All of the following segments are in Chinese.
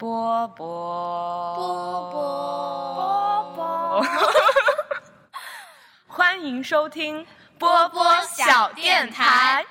波波波波波波，欢迎收听波波小电台。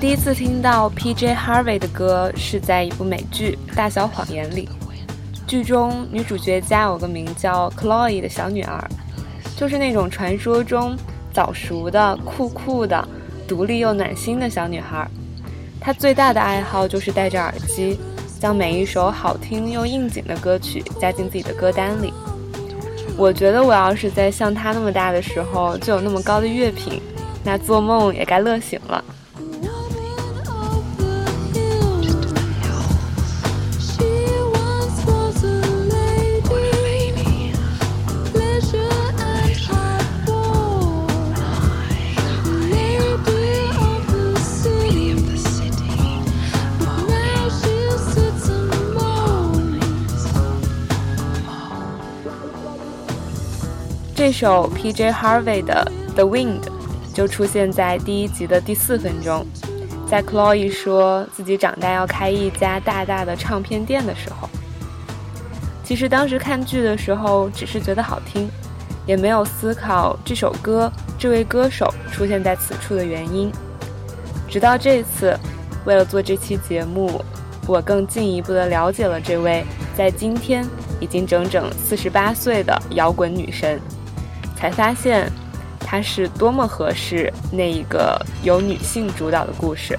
第一次听到 P.J. Harvey 的歌是在一部美剧《大小谎言》里，剧中女主角家有个名叫 Chloe 的小女儿，就是那种传说中早熟的、酷酷的、独立又暖心的小女孩。她最大的爱好就是戴着耳机，将每一首好听又应景的歌曲加进自己的歌单里。我觉得我要是在像她那么大的时候就有那么高的乐品，那做梦也该乐醒了。首 P.J. Harvey 的《The Wind》就出现在第一集的第四分钟，在 Chloe 说自己长大要开一家大大的唱片店的时候。其实当时看剧的时候，只是觉得好听，也没有思考这首歌、这位歌手出现在此处的原因。直到这次，为了做这期节目，我更进一步的了解了这位在今天已经整整四十八岁的摇滚女神。才发现，它是多么合适那一个由女性主导的故事。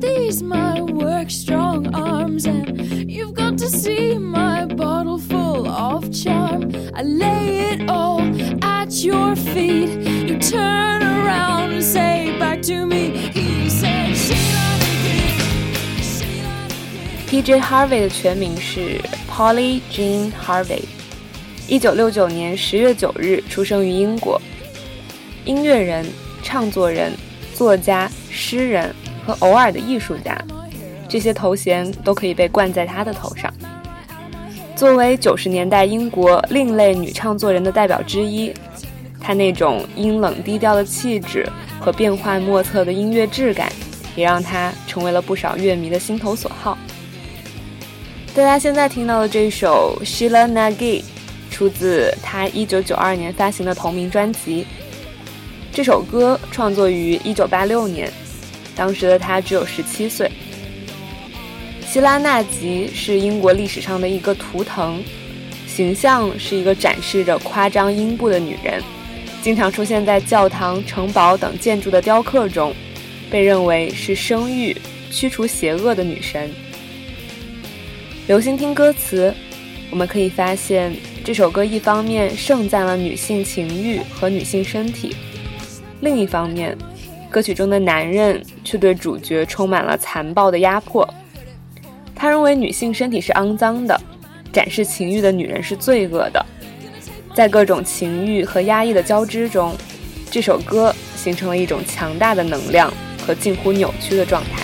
These, my work strong arms. And you've got to see my bottle full of charm. I lay it all at your feet. You turn around and say back to me. He said, Sheila the King, Sheila the King. P.J. Harvey 的全名是 Polly Jean Harvey，一九六九年十月九日出生于英国。音乐人、唱作人、作家、诗人和偶尔的艺术家，这些头衔都可以被冠在他的头上。作为九十年代英国另类女唱作人的代表之一，她那种阴冷低调的气质和变幻莫测的音乐质感，也让她成为了不少乐迷的心头所好。大家现在听到的这首《Sheila Nagi》，出自她一九九二年发行的同名专辑。这首歌创作于一九八六年，当时的她只有十七岁。希拉纳吉是英国历史上的一个图腾，形象是一个展示着夸张阴部的女人，经常出现在教堂、城堡等建筑的雕刻中，被认为是生育、驱除邪恶的女神。留心听歌词，我们可以发现这首歌一方面盛赞了女性情欲和女性身体，另一方面，歌曲中的男人却对主角充满了残暴的压迫。他认为女性身体是肮脏的，展示情欲的女人是罪恶的。在各种情欲和压抑的交织中，这首歌形成了一种强大的能量和近乎扭曲的状态。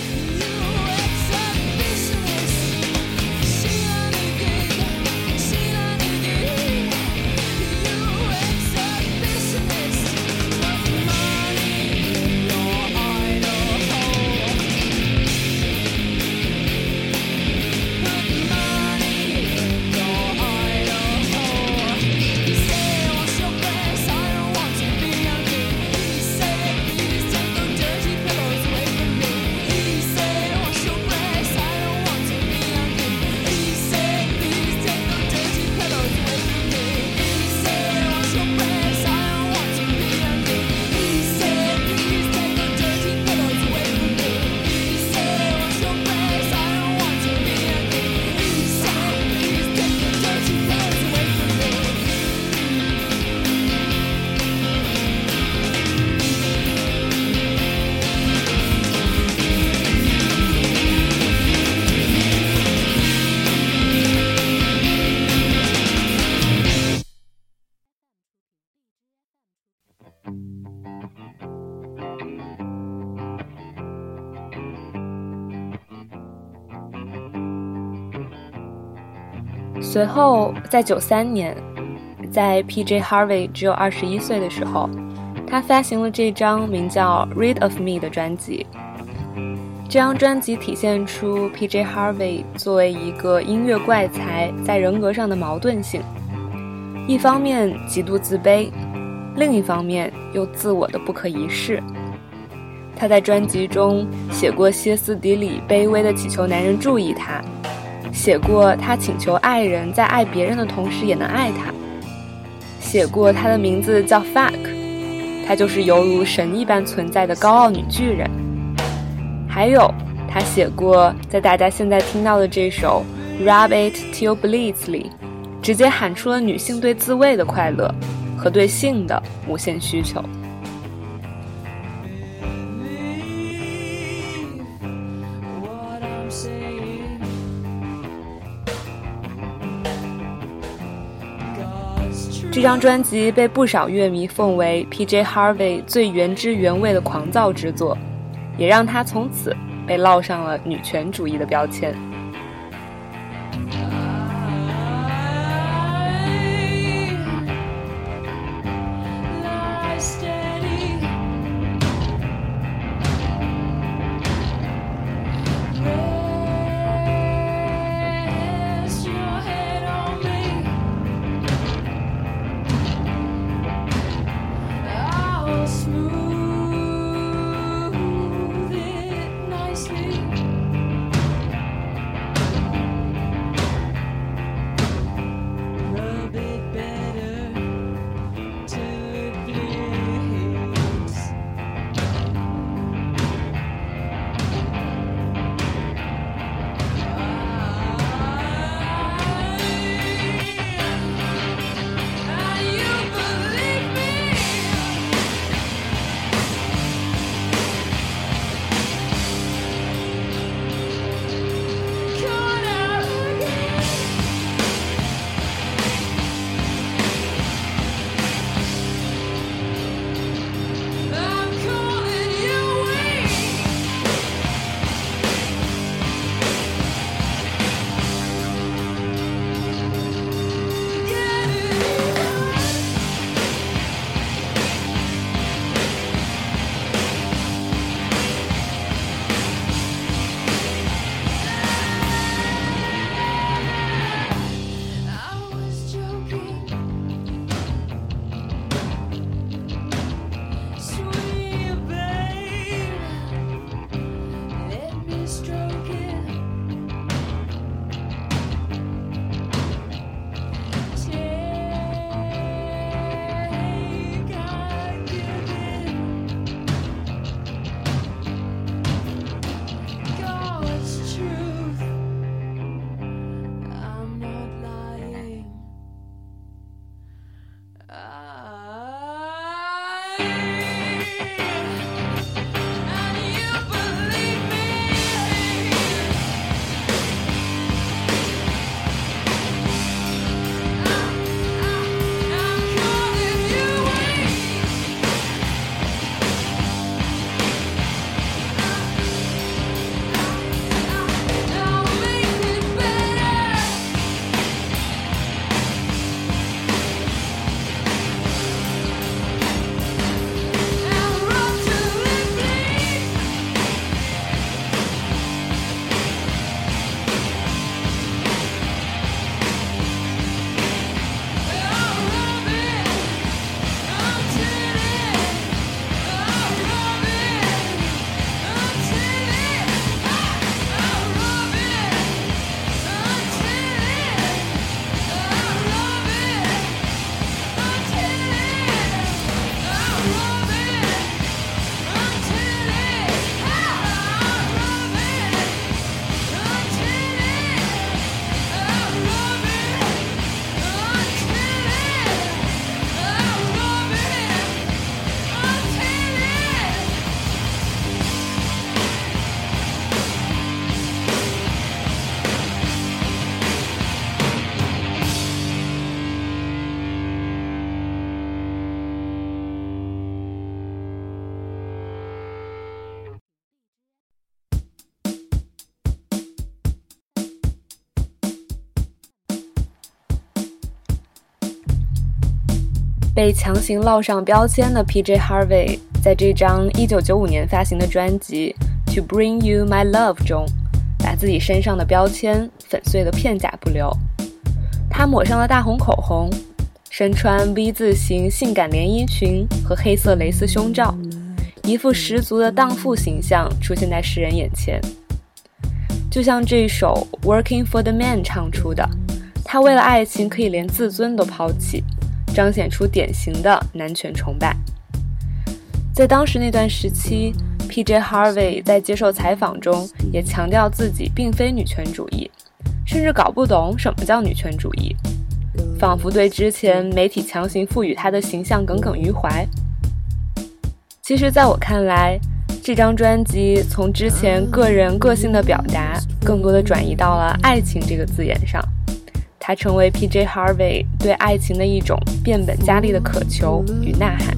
随后，在九三年，在 P.J. Harvey 只有二十一岁的时候，他发行了这张名叫《Read of Me》的专辑。这张专辑体现出 P.J. Harvey 作为一个音乐怪才在人格上的矛盾性：一方面极度自卑，另一方面又自我的不可一世。他在专辑中写过歇斯底里、卑微的祈求男人注意他。写过他请求爱人在爱别人的同时也能爱他。写过他的名字叫 Fuck，他就是犹如神一般存在的高傲女巨人。还有，他写过在大家现在听到的这首 Rub It Till Bleeds 里，直接喊出了女性对自慰的快乐和对性的无限需求。这张专辑被不少乐迷奉为 P.J. Harvey 最原汁原味的狂躁之作，也让她从此被烙上了女权主义的标签。被强行烙上标签的 P.J. Harvey，在这张1995年发行的专辑《To Bring You My Love》中，把自己身上的标签粉碎的片甲不留。他抹上了大红口红，身穿 V 字形性感连衣裙和黑色蕾丝胸罩，一副十足的荡妇形象出现在世人眼前。就像这首《Working for the Man》唱出的，他为了爱情可以连自尊都抛弃，彰显出典型的男权崇拜。在当时那段时期，P.J. Harvey 在接受采访中也强调自己并非女权主义，甚至搞不懂什么叫女权主义，仿佛对之前媒体强行赋予他的形象耿耿于怀。其实，在我看来，这张专辑从之前个人个性的表达，更多的转移到了“爱情”这个字眼上，它成为 P.J. Harvey 对爱情的一种变本加厉的渴求与呐喊。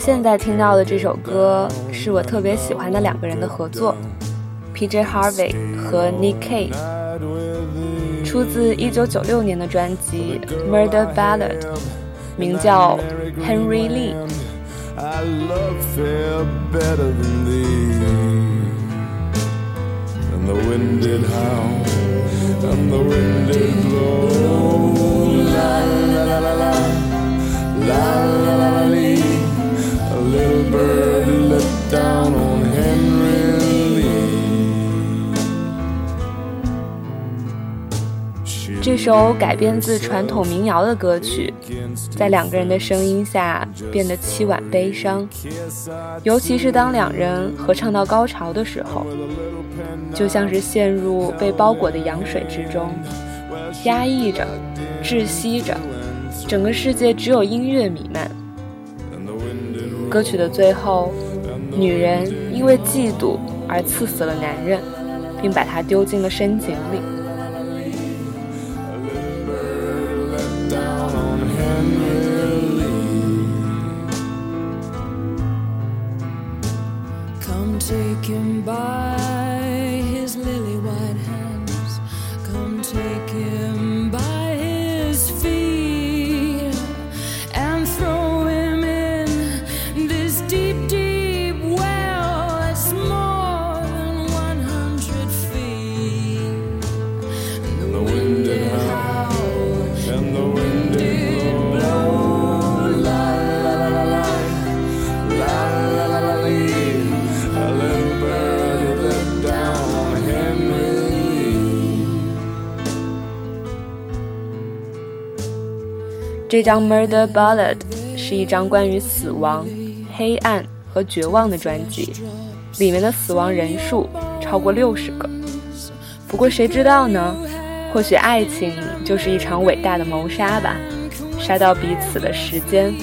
现在听到的这首歌是我特别喜欢的两个人的合作，P.J. Harvey 和 Nick Cave，出自1996年的专辑《Murder Ballad》，名叫 Henry Lee。 I love fair better than thee. And the wind did howl, and the wind did blow. La la la la la, la la la la Little bird let down on Henry Lee. She 这首改编自传统民谣的歌曲，在两个人的声音下变得凄婉悲伤，尤其是当两人合唱到高潮的时候，就像是陷入被包裹的羊水之中，压抑着，窒息着，整个世界只有音乐弥漫。歌曲的最后，女人因为嫉妒而刺死了男人，并把他丢进了深井里。这张《Murder Ballad》是一张关于死亡、黑暗和绝望的专辑，里面的死亡人数超过六十个。不过谁知道呢？或许爱情就是一场伟大的谋杀吧，杀到彼此的时间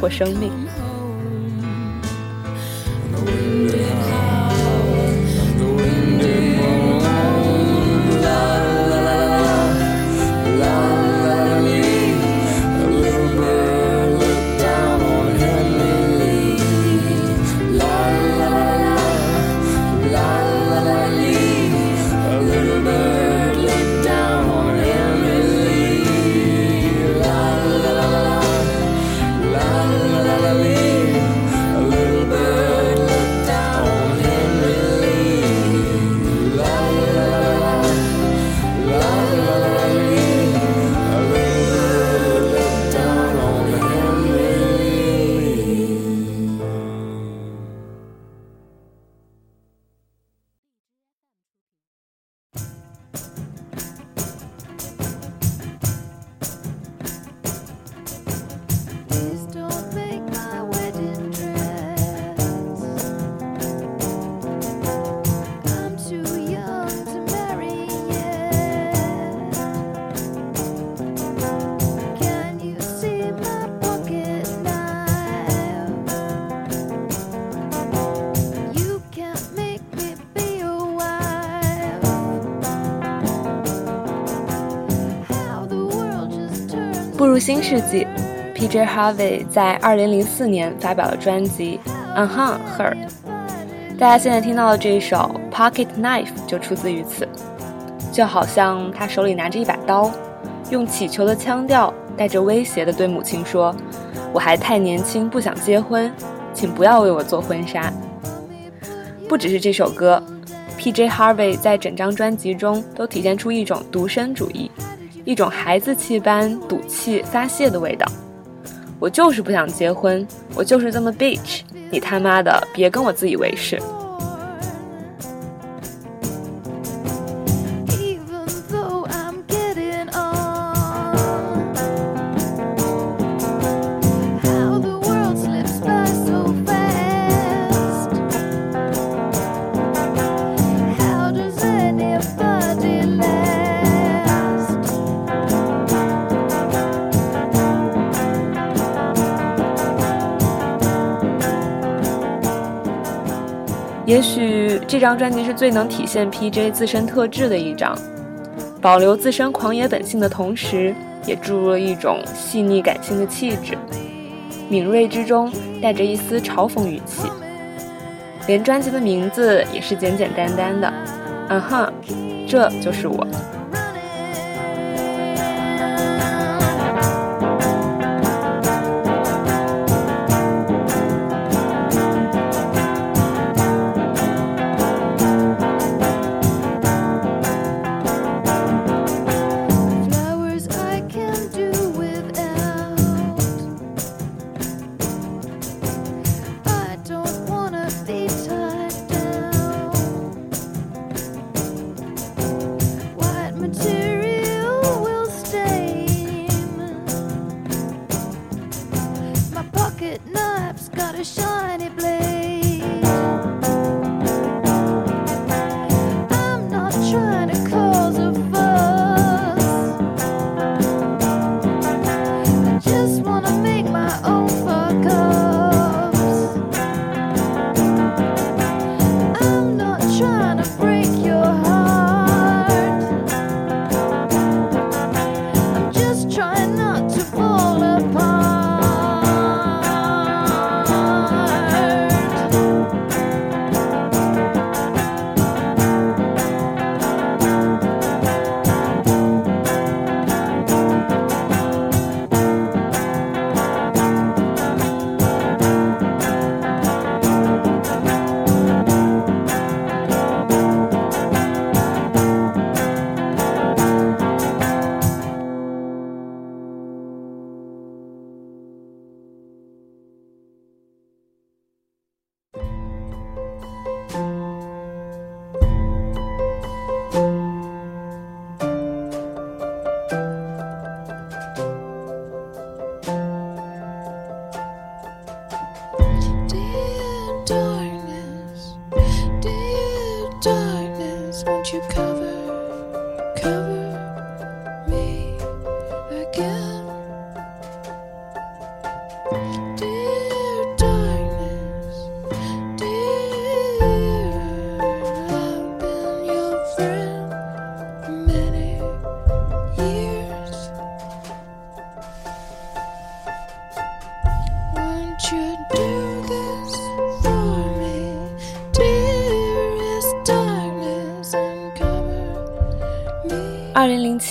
或生命。新世纪，P.J. Harvey 在2004年发表了专辑《Unhuh Her》，大家现在听到的这一首《Pocket Knife》就出自于此，就好像他手里拿着一把刀，用乞求的腔调，带着威胁的对母亲说：“我还太年轻，不想结婚，请不要为我做婚纱。”不只是这首歌，P.J. Harvey 在整张专辑中都体现出一种独身主义。一种孩子气般赌气发泄的味道。我就是不想结婚，我就是这么 bitch，你他妈的别跟我自以为是。这张专辑是最能体现 PJ 自身特质的一张，保留自身狂野本性的同时，也注入了一种细腻感性的气质。敏锐之中带着一丝嘲讽语气。连专辑的名字也是简简单单的，嗯哼，这就是我。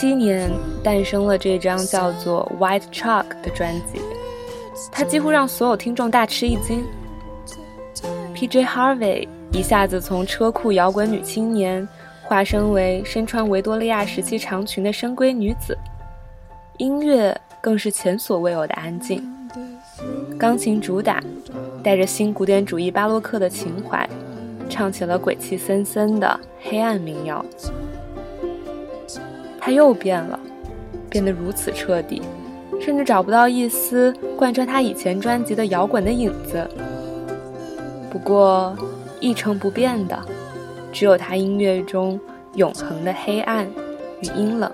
七年诞生了这张叫做《White Chalk》的专辑，它几乎让所有听众大吃一惊。P.J. Harvey 一下子从车库摇滚女青年化身为身穿维多利亚时期长裙的深闺女子，音乐更是前所未有的安静。钢琴主打，带着新古典主义巴洛克的情怀，唱起了鬼气森森的黑暗民谣。他又变了，变得如此彻底，甚至找不到一丝贯穿他以前专辑的摇滚的影子。不过，一成不变的，只有他音乐中永恒的黑暗与阴冷。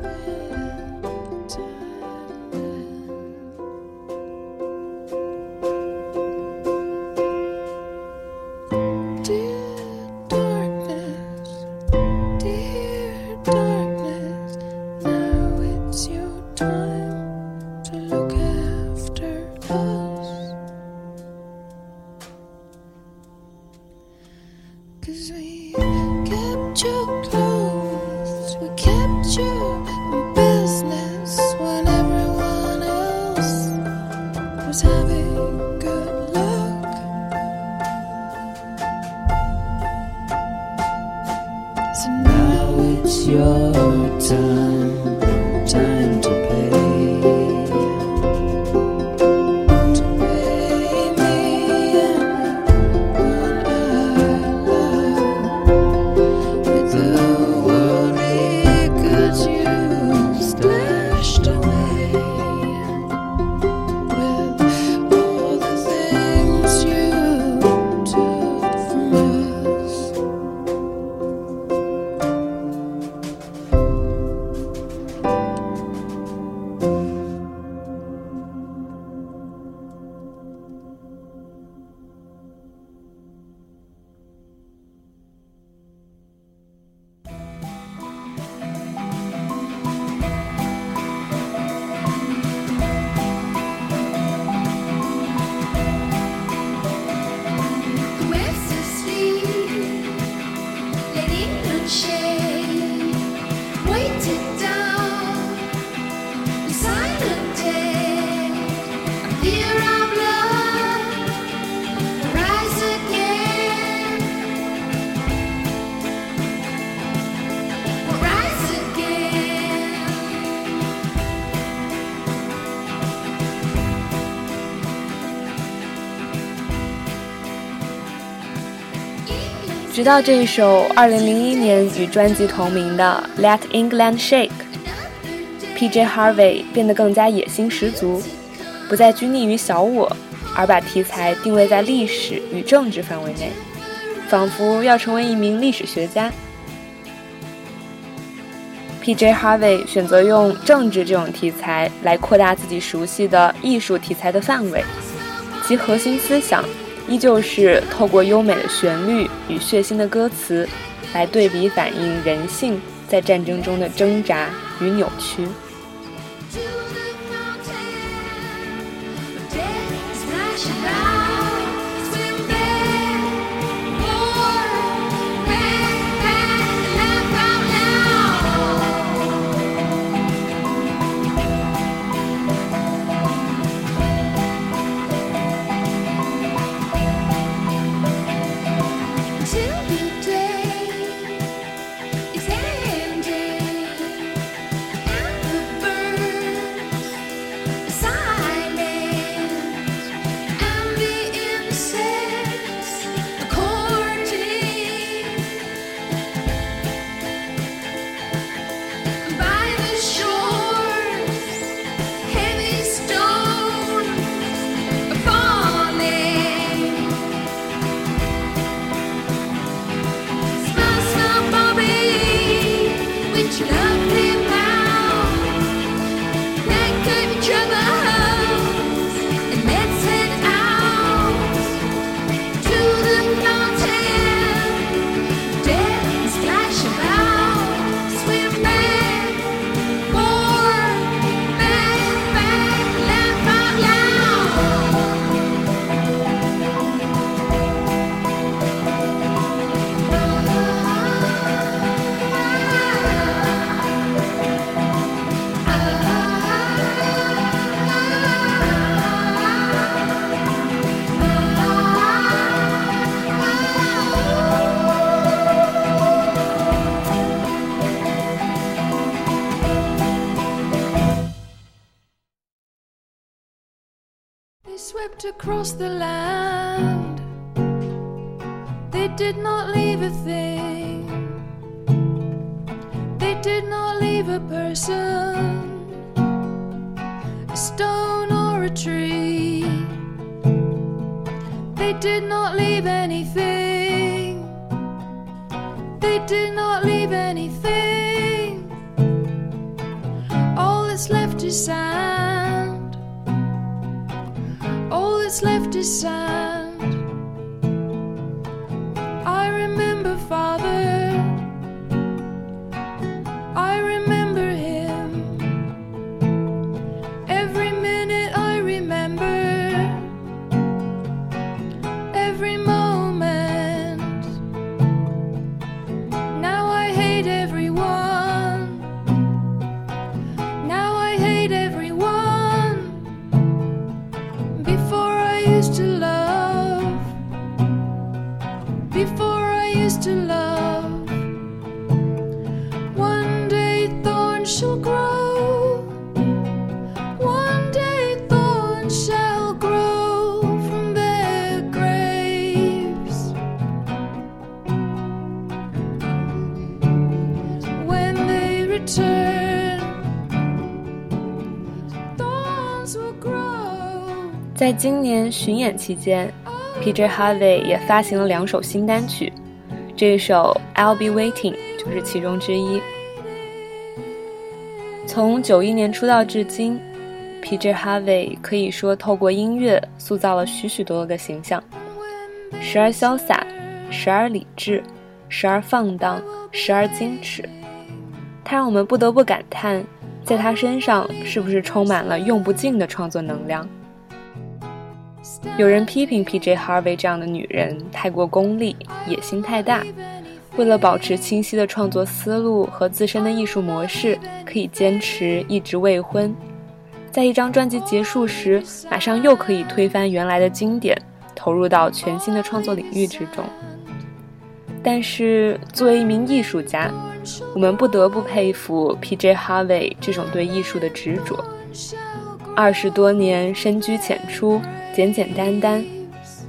直到这一首2001年与专辑同名的《Let England Shake》，P.J. Harvey 变得更加野心十足，不再拘泥于小我，而把题材定位在历史与政治范围内，仿佛要成为一名历史学家。P.J. Harvey 选择用政治这种题材来扩大自己熟悉的艺术题材的范围，其核心思想依旧是透过优美的旋律与血腥的歌词，来对比反映人性在战争中的挣扎与扭曲。They did not leave a thing. They did not leave a person, a stone or a tree. They did not leave anything. They did not leave anything. All that's left is sand. All that's left is sand. 在今年巡演期间，P.J. Harvey 也发行了两首新单曲，这一首《I'll Be Waiting》就是其中之一。从九一年出道至今，P.J. Harvey 可以说透过音乐塑造了许许多多个形象，时而潇洒，时而理智，时而放荡，时而矜持。他让我们不得不感叹，在他身上是不是充满了用不尽的创作能量。有人批评 P.J. Harvey 这样的女人太过功利，野心太大。为了保持清晰的创作思路和自身的艺术模式，可以坚持一直未婚，在一张专辑结束时，马上又可以推翻原来的经典，投入到全新的创作领域之中。但是，作为一名艺术家，我们不得不佩服 P.J. Harvey 这种对艺术的执着。二十多年深居简出，简简单单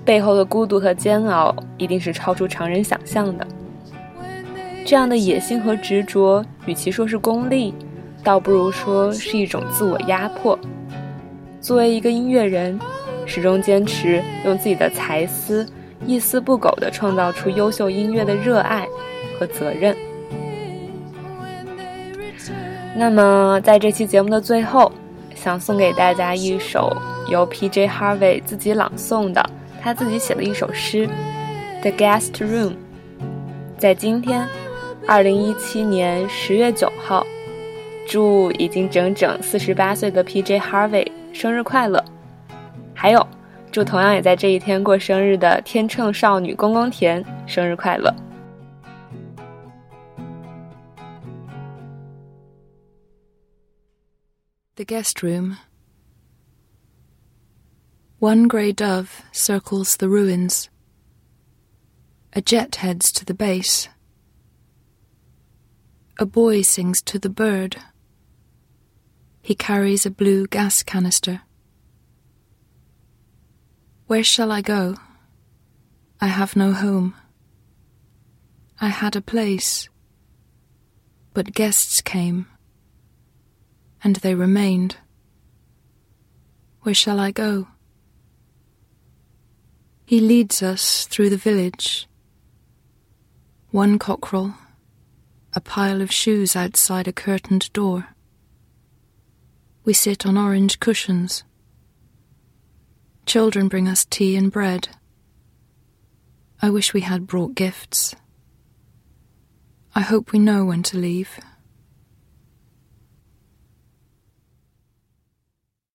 背后的孤独和煎熬一定是超出常人想象的。这样的野心和执着，与其说是功利，倒不如说是一种自我压迫。作为一个音乐人，始终坚持用自己的才思，一丝不苟地创造出优秀音乐的热爱和责任。那么，在这期节目的最后，想送给大家一首由 P.J. Harvey 自己朗诵的他自己写的一首诗《The Guest Room》。在今天，二零一七年十月九号，祝已经整整四十八岁的 P.J. Harvey 生日快乐！还有，祝同样也在这一天过生日的天秤少女宫宫田生日快乐！The guest room. One grey dove circles the ruins. A jet heads to the base. A boy sings to the bird. He carries a blue gas canister. Where shall I go? I have no home. I had a place, but guests came and they remained. Where shall I go? He leads us through the village. One cockerel, a pile of shoes outside a curtained door. We sit on orange cushions. Children bring us tea and bread. I wish we had brought gifts. I hope we know when to leave.